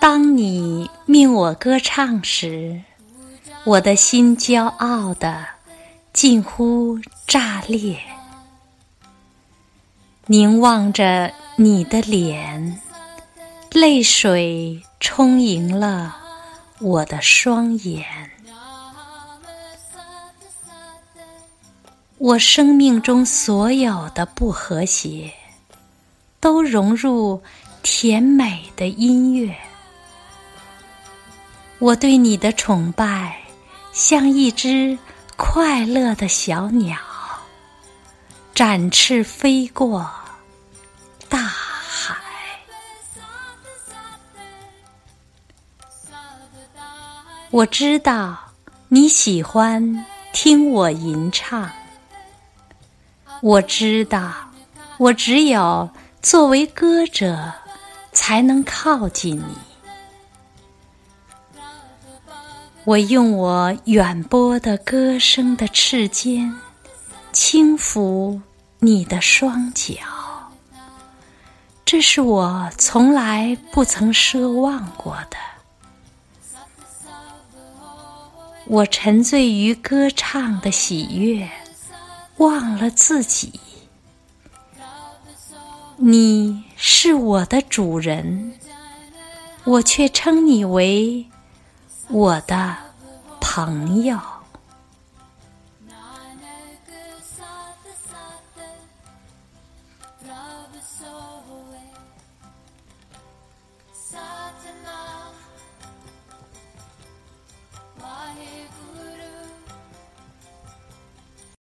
当你命我歌唱时，我的心骄傲的近乎炸裂。凝望着你的脸，泪水充盈了我的双眼。我生命中所有的不和谐，都融入甜美的音乐。我对你的崇拜，像一只快乐的小鸟，展翅飞过大海。我知道你喜欢听我吟唱，我知道我只有作为歌者，才能靠近你。我用我远播的歌声的翅尖，轻抚你的双脚。这是我从来不曾奢望过的。我沉醉于歌唱的喜悦，忘了自己。你是我的主人，我却称你为。我的朋友。